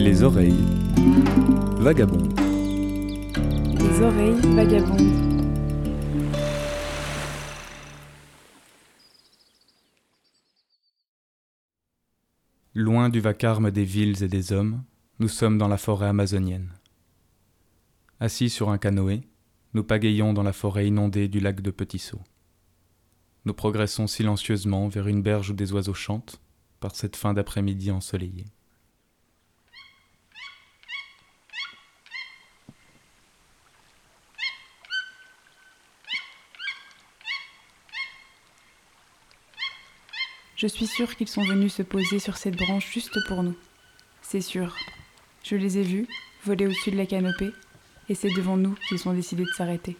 Les oreilles vagabondes. Les oreilles vagabondes. Loin du vacarme des villes et des hommes, nous sommes dans la forêt amazonienne. Assis sur un canoë, nous pagayons dans la forêt inondée du lac de Petit Saut. Nous progressons silencieusement vers une berge où des oiseaux chantent par cette fin d'après-midi ensoleillée. Je suis sûre qu'ils sont venus se poser sur cette branche juste pour nous. C'est sûr. Je les ai vus, voler au-dessus de la canopée, et c'est devant nous qu'ils ont décidé de s'arrêter.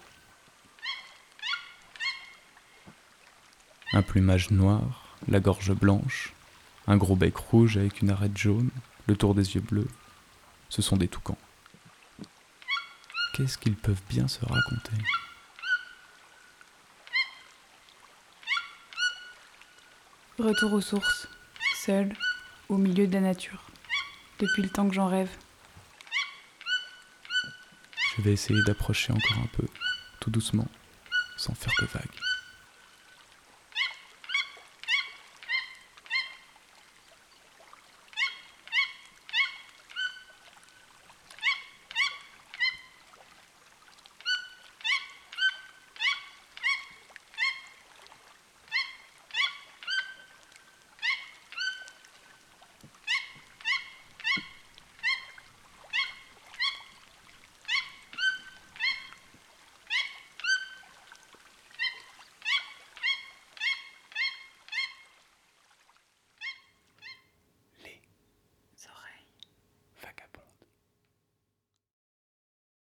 Un plumage noir, la gorge blanche, un gros bec rouge avec une arête jaune, le tour des yeux bleus. Ce sont des toucans. Qu'est-ce qu'ils peuvent bien se raconter? Retour aux sources, seul, au milieu de la nature, depuis le temps que j'en rêve. Je vais essayer d'approcher encore un peu, tout doucement, sans faire de vagues.